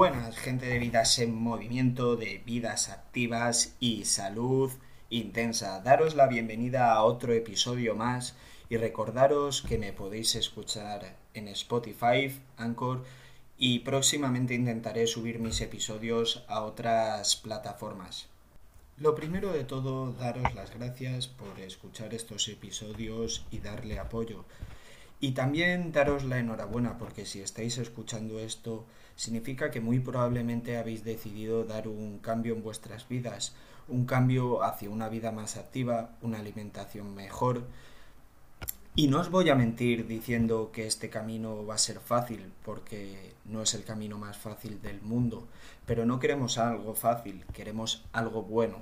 Buenas, gente de vidas en movimiento, de vidas activas y salud intensa. Daros la bienvenida a otro episodio más y recordaros que me podéis escuchar en Spotify, Anchor y próximamente intentaré subir mis episodios a otras plataformas. Lo primero de todo, daros las gracias por escuchar estos episodios y darle apoyo. Y también daros la enhorabuena porque si estáis escuchando esto, significa que muy probablemente habéis decidido dar un cambio en vuestras vidas, un cambio hacia una vida más activa, una alimentación mejor. Y no os voy a mentir diciendo que este camino va a ser fácil, porque no es el camino más fácil del mundo, pero no queremos algo fácil, queremos algo bueno.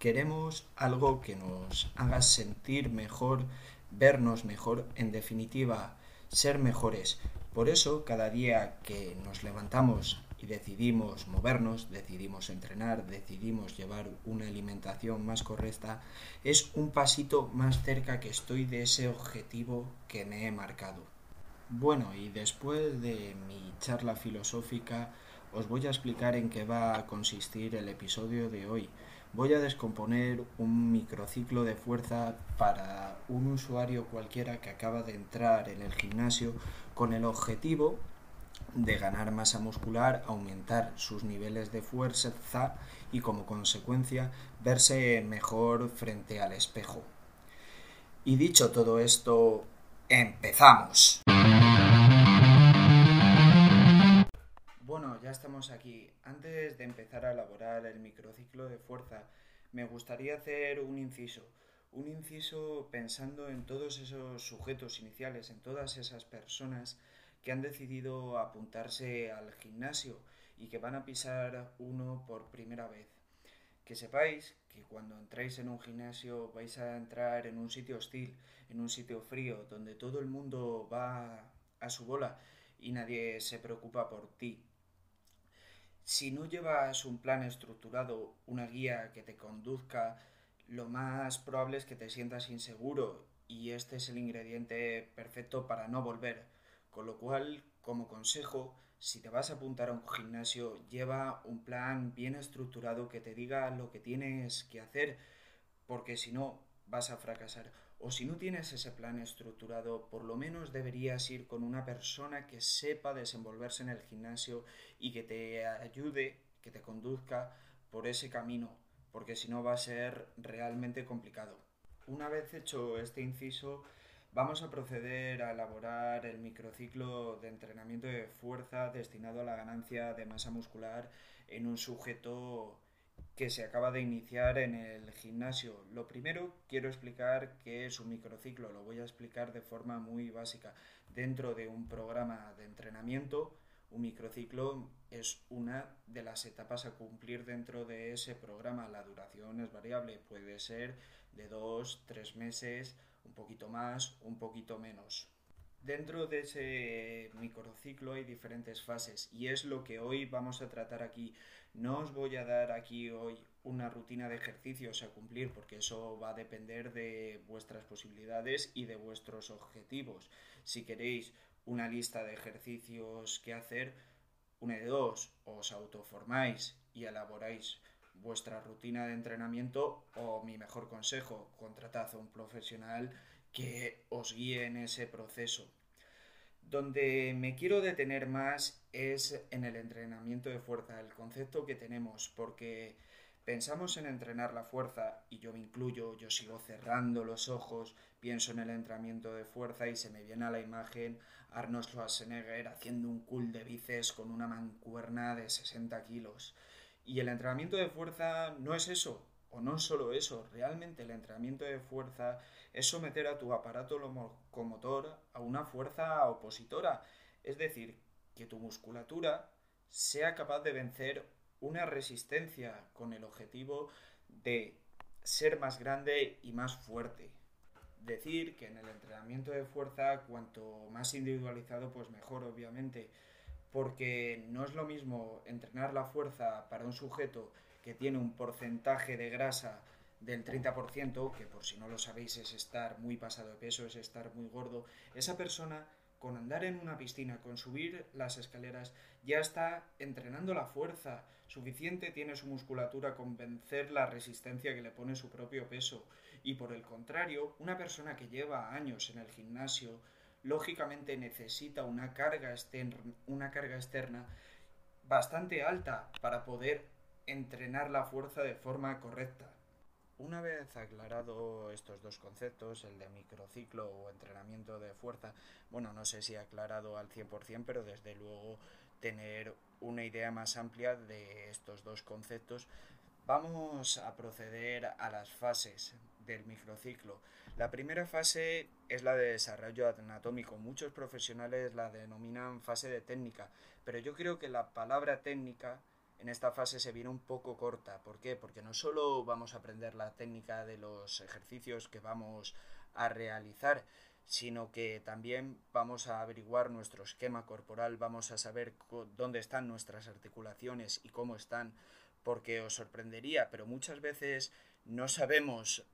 Queremos algo que nos haga sentir mejor, vernos mejor, en definitiva, ser mejores. Por eso, cada día que nos levantamos y decidimos movernos, decidimos entrenar, decidimos llevar una alimentación más correcta, es un pasito más cerca que estoy de ese objetivo que me he marcado. Bueno, y después de mi charla filosófica, os voy a explicar en qué va a consistir el episodio de hoy voy a descomponer un microciclo de fuerza para un usuario cualquiera que acaba de entrar en el gimnasio con el objetivo de ganar masa muscular, aumentar sus niveles de fuerza y como consecuencia verse mejor frente al espejo. Y dicho todo esto, empezamos. Bueno, ya estamos aquí. Antes de empezar a elaborar el microciclo de fuerza, me gustaría hacer un inciso. Un inciso pensando en todos esos sujetos iniciales, en todas esas personas que han decidido apuntarse al gimnasio y que van a pisar uno por primera vez. Que sepáis que cuando entráis en un gimnasio vais a entrar en un sitio hostil, en un sitio frío, donde todo el mundo va a su bola y nadie se preocupa por ti. Si no llevas un plan estructurado, una guía que te conduzca, lo más probable es que te sientas inseguro y este es el ingrediente perfecto para no volver. Con lo cual, como consejo, si te vas a apuntar a un gimnasio, lleva un plan bien estructurado que te diga lo que tienes que hacer, porque si no, vas a fracasar. O si no tienes ese plan estructurado, por lo menos deberías ir con una persona que sepa desenvolverse en el gimnasio y que te ayude, que te conduzca por ese camino, porque si no va a ser realmente complicado. Una vez hecho este inciso, vamos a proceder a elaborar el microciclo de entrenamiento de fuerza destinado a la ganancia de masa muscular en un sujeto que se acaba de iniciar en el gimnasio. Lo primero quiero explicar qué es un microciclo, lo voy a explicar de forma muy básica. Dentro de un programa de entrenamiento, un microciclo es una de las etapas a cumplir dentro de ese programa. La duración es variable, puede ser de dos, tres meses, un poquito más, un poquito menos. Dentro de ese microciclo hay diferentes fases y es lo que hoy vamos a tratar aquí. No os voy a dar aquí hoy una rutina de ejercicios a cumplir porque eso va a depender de vuestras posibilidades y de vuestros objetivos. Si queréis una lista de ejercicios que hacer, una de dos, os autoformáis y elaboráis vuestra rutina de entrenamiento o mi mejor consejo, contratad a un profesional que os guíe en ese proceso. Donde me quiero detener más es en el entrenamiento de fuerza, el concepto que tenemos, porque pensamos en entrenar la fuerza, y yo me incluyo, yo sigo cerrando los ojos, pienso en el entrenamiento de fuerza y se me viene a la imagen Arnold Schwarzenegger haciendo un cool de bíceps con una mancuerna de 60 kilos. Y el entrenamiento de fuerza no es eso, o no solo eso, realmente el entrenamiento de fuerza es someter a tu aparato locomotor a una fuerza opositora, es decir, que tu musculatura sea capaz de vencer una resistencia con el objetivo de ser más grande y más fuerte. Decir que en el entrenamiento de fuerza cuanto más individualizado pues mejor obviamente, porque no es lo mismo entrenar la fuerza para un sujeto que tiene un porcentaje de grasa del 30%, que por si no lo sabéis es estar muy pasado de peso, es estar muy gordo, esa persona con andar en una piscina, con subir las escaleras, ya está entrenando la fuerza. Suficiente tiene su musculatura con vencer la resistencia que le pone su propio peso. Y por el contrario, una persona que lleva años en el gimnasio, lógicamente necesita una carga, externa, una carga externa bastante alta para poder entrenar la fuerza de forma correcta. Una vez aclarado estos dos conceptos, el de microciclo o entrenamiento de fuerza, bueno, no sé si aclarado al 100%, pero desde luego tener una idea más amplia de estos dos conceptos, vamos a proceder a las fases del microciclo. La primera fase es la de desarrollo anatómico. Muchos profesionales la denominan fase de técnica, pero yo creo que la palabra técnica en esta fase se viene un poco corta. ¿Por qué? Porque no solo vamos a aprender la técnica de los ejercicios que vamos a realizar, sino que también vamos a averiguar nuestro esquema corporal, vamos a saber dónde están nuestras articulaciones y cómo están, porque os sorprendería, pero muchas veces no sabemos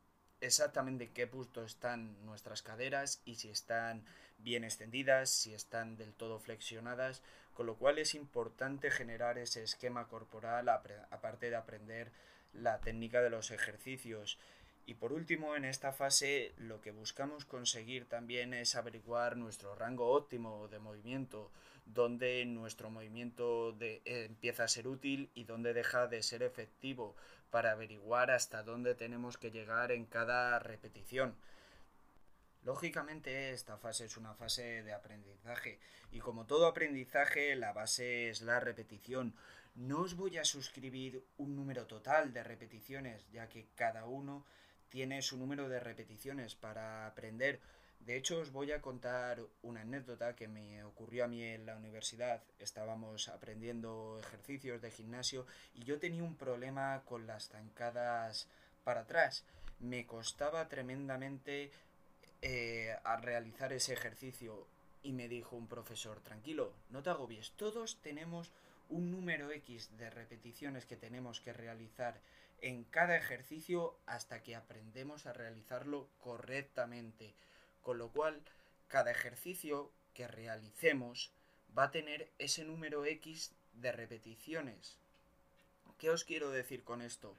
exactamente en qué punto están nuestras caderas y si están bien extendidas, si están del todo flexionadas, con lo cual es importante generar ese esquema corporal aparte de aprender la técnica de los ejercicios. Y por último, en esta fase lo que buscamos conseguir también es averiguar nuestro rango óptimo de movimiento, donde nuestro movimiento empieza a ser útil y donde deja de ser efectivo, para averiguar hasta dónde tenemos que llegar en cada repetición. Lógicamente esta fase es una fase de aprendizaje y como todo aprendizaje la base es la repetición. No os voy a suscribir un número total de repeticiones ya que cada uno tiene su número de repeticiones para aprender. De hecho os voy a contar una anécdota que me ocurrió a mí en la universidad. Estábamos aprendiendo ejercicios de gimnasio y yo tenía un problema con las zancadas para atrás. Me costaba tremendamente eh, a realizar ese ejercicio y me dijo un profesor, tranquilo, no te agobies, todos tenemos un número X de repeticiones que tenemos que realizar en cada ejercicio hasta que aprendemos a realizarlo correctamente. Con lo cual, cada ejercicio que realicemos va a tener ese número X de repeticiones. ¿Qué os quiero decir con esto?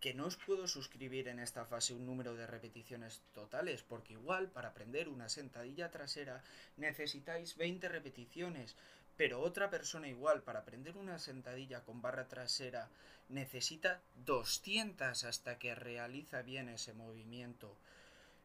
Que no os puedo suscribir en esta fase un número de repeticiones totales, porque igual para aprender una sentadilla trasera necesitáis 20 repeticiones, pero otra persona igual para aprender una sentadilla con barra trasera necesita 200 hasta que realiza bien ese movimiento.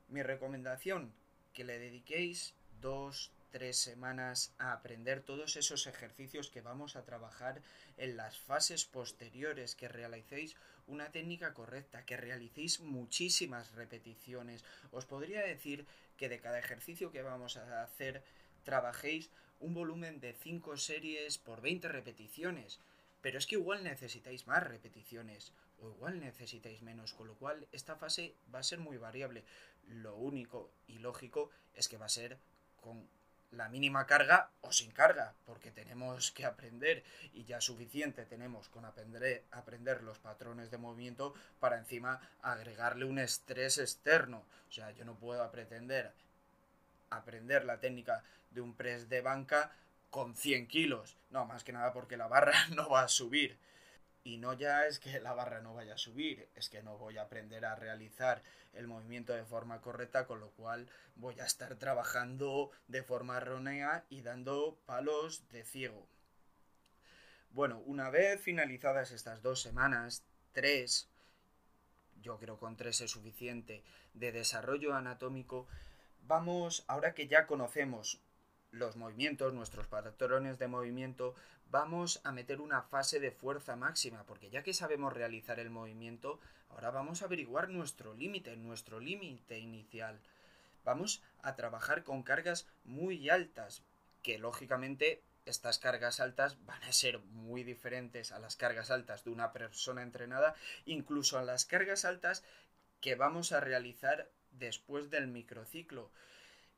Mi recomendación, que le dediquéis 2, tres semanas a aprender todos esos ejercicios que vamos a trabajar en las fases posteriores, que realicéis una técnica correcta, que realicéis muchísimas repeticiones. Os podría decir que de cada ejercicio que vamos a hacer trabajéis un volumen de 5 series por 20 repeticiones. Pero es que igual necesitáis más repeticiones o igual necesitáis menos, con lo cual esta fase va a ser muy variable. Lo único y lógico es que va a ser con la mínima carga o sin carga, porque tenemos que aprender y ya suficiente tenemos con aprender, aprender los patrones de movimiento para encima agregarle un estrés externo. O sea, yo no puedo pretender aprender la técnica de un press de banca con 100 kilos. No, más que nada porque la barra no va a subir. Y no ya es que la barra no vaya a subir, es que no voy a aprender a realizar el movimiento de forma correcta, con lo cual voy a estar trabajando de forma errónea y dando palos de ciego. Bueno, una vez finalizadas estas dos semanas, tres, yo creo con tres es suficiente, de desarrollo anatómico, vamos, ahora que ya conocemos los movimientos, nuestros patrones de movimiento, vamos a meter una fase de fuerza máxima, porque ya que sabemos realizar el movimiento, ahora vamos a averiguar nuestro límite, nuestro límite inicial. Vamos a trabajar con cargas muy altas, que lógicamente estas cargas altas van a ser muy diferentes a las cargas altas de una persona entrenada, incluso a las cargas altas que vamos a realizar después del microciclo.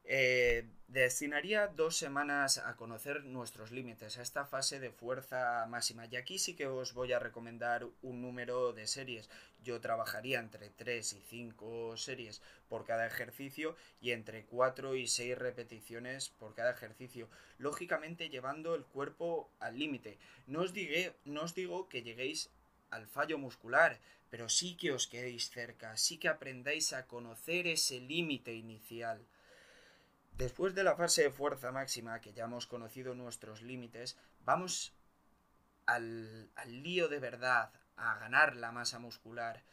Eh, destinaría dos semanas a conocer nuestros límites, a esta fase de fuerza máxima. Y aquí sí que os voy a recomendar un número de series. Yo trabajaría entre 3 y 5 series por cada ejercicio y entre 4 y 6 repeticiones por cada ejercicio. Lógicamente llevando el cuerpo al límite. No, os no os digo que lleguéis al fallo muscular, pero sí que os quedéis cerca, sí que aprendáis a conocer ese límite inicial. Después de la fase de fuerza máxima, que ya hemos conocido nuestros límites, vamos al, lío de verdad, a ganar la masa muscular,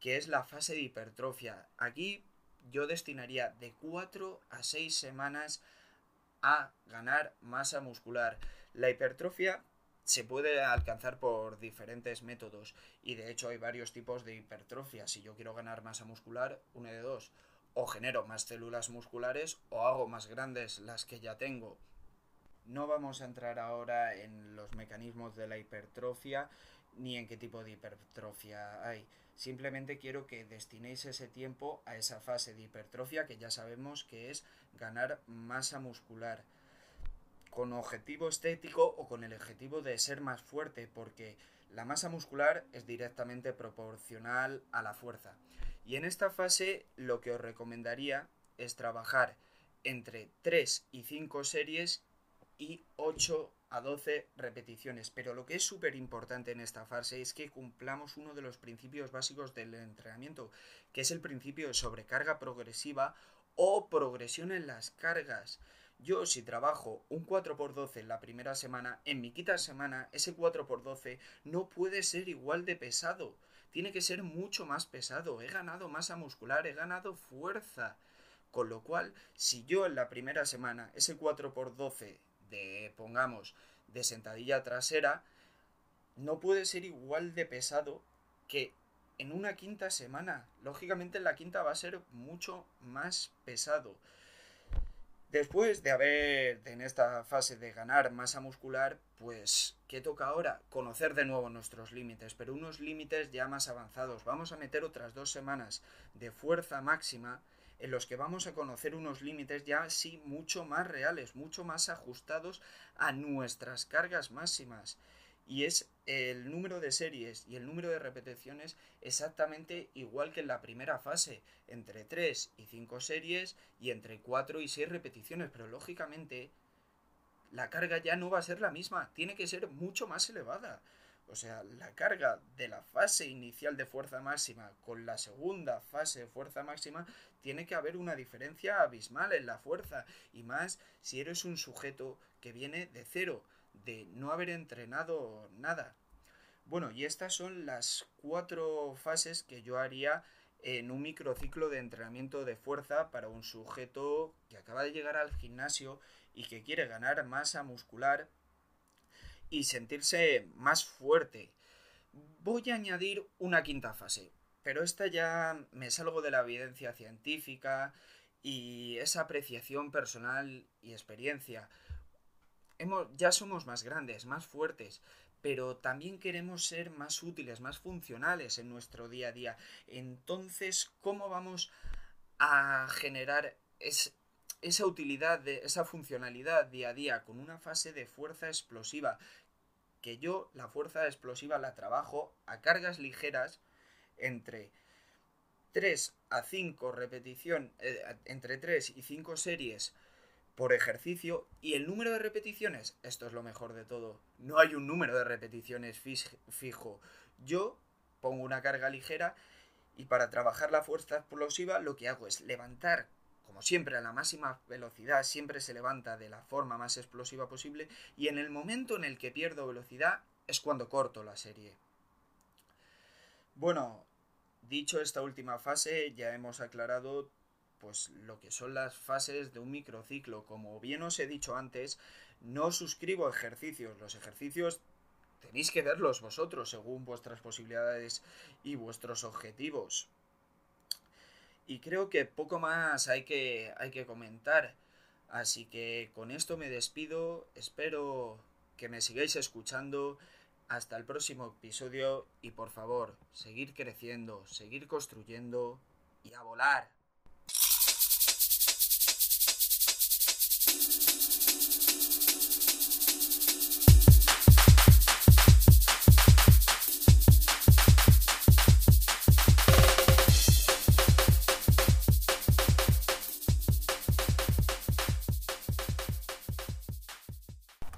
que es la fase de hipertrofia. Aquí yo destinaría de 4 a 6 semanas a ganar masa muscular. La hipertrofia se puede alcanzar por diferentes métodos y de hecho hay varios tipos de hipertrofia. Si yo quiero ganar masa muscular, uno de dos o genero más células musculares o hago más grandes las que ya tengo. No vamos a entrar ahora en los mecanismos de la hipertrofia ni en qué tipo de hipertrofia hay. Simplemente quiero que destinéis ese tiempo a esa fase de hipertrofia que ya sabemos que es ganar masa muscular con objetivo estético o con el objetivo de ser más fuerte porque la masa muscular es directamente proporcional a la fuerza. Y en esta fase lo que os recomendaría es trabajar entre 3 y 5 series y 8 a 12 repeticiones. Pero lo que es súper importante en esta fase es que cumplamos uno de los principios básicos del entrenamiento, que es el principio de sobrecarga progresiva o progresión en las cargas. Yo si trabajo un 4x12 en la primera semana, en mi quinta semana ese 4x12 no puede ser igual de pesado tiene que ser mucho más pesado. He ganado masa muscular, he ganado fuerza. Con lo cual, si yo en la primera semana ese 4x12 de, pongamos, de sentadilla trasera, no puede ser igual de pesado que en una quinta semana. Lógicamente en la quinta va a ser mucho más pesado. Después de haber en esta fase de ganar masa muscular, pues ¿qué toca ahora? Conocer de nuevo nuestros límites, pero unos límites ya más avanzados. Vamos a meter otras dos semanas de fuerza máxima en los que vamos a conocer unos límites ya sí mucho más reales, mucho más ajustados a nuestras cargas máximas y es el número de series y el número de repeticiones exactamente igual que en la primera fase, entre 3 y 5 series y entre 4 y 6 repeticiones, pero lógicamente la carga ya no va a ser la misma, tiene que ser mucho más elevada. O sea, la carga de la fase inicial de fuerza máxima con la segunda fase de fuerza máxima tiene que haber una diferencia abismal en la fuerza y más si eres un sujeto que viene de cero de no haber entrenado nada. Bueno, y estas son las cuatro fases que yo haría en un microciclo de entrenamiento de fuerza para un sujeto que acaba de llegar al gimnasio y que quiere ganar masa muscular y sentirse más fuerte. Voy a añadir una quinta fase, pero esta ya me salgo de la evidencia científica y esa apreciación personal y experiencia ya somos más grandes, más fuertes, pero también queremos ser más útiles, más funcionales en nuestro día a día. Entonces, ¿cómo vamos a generar esa utilidad, de, esa funcionalidad día a día con una fase de fuerza explosiva? Que yo la fuerza explosiva la trabajo a cargas ligeras entre 3 a 5 repetición, eh, entre 3 y 5 series por ejercicio y el número de repeticiones, esto es lo mejor de todo, no hay un número de repeticiones fijo. Yo pongo una carga ligera y para trabajar la fuerza explosiva lo que hago es levantar, como siempre, a la máxima velocidad, siempre se levanta de la forma más explosiva posible y en el momento en el que pierdo velocidad es cuando corto la serie. Bueno, dicho esta última fase, ya hemos aclarado pues lo que son las fases de un microciclo. Como bien os he dicho antes, no suscribo ejercicios. Los ejercicios tenéis que verlos vosotros según vuestras posibilidades y vuestros objetivos. Y creo que poco más hay que, hay que comentar. Así que con esto me despido. Espero que me sigáis escuchando. Hasta el próximo episodio y por favor, seguir creciendo, seguir construyendo y a volar.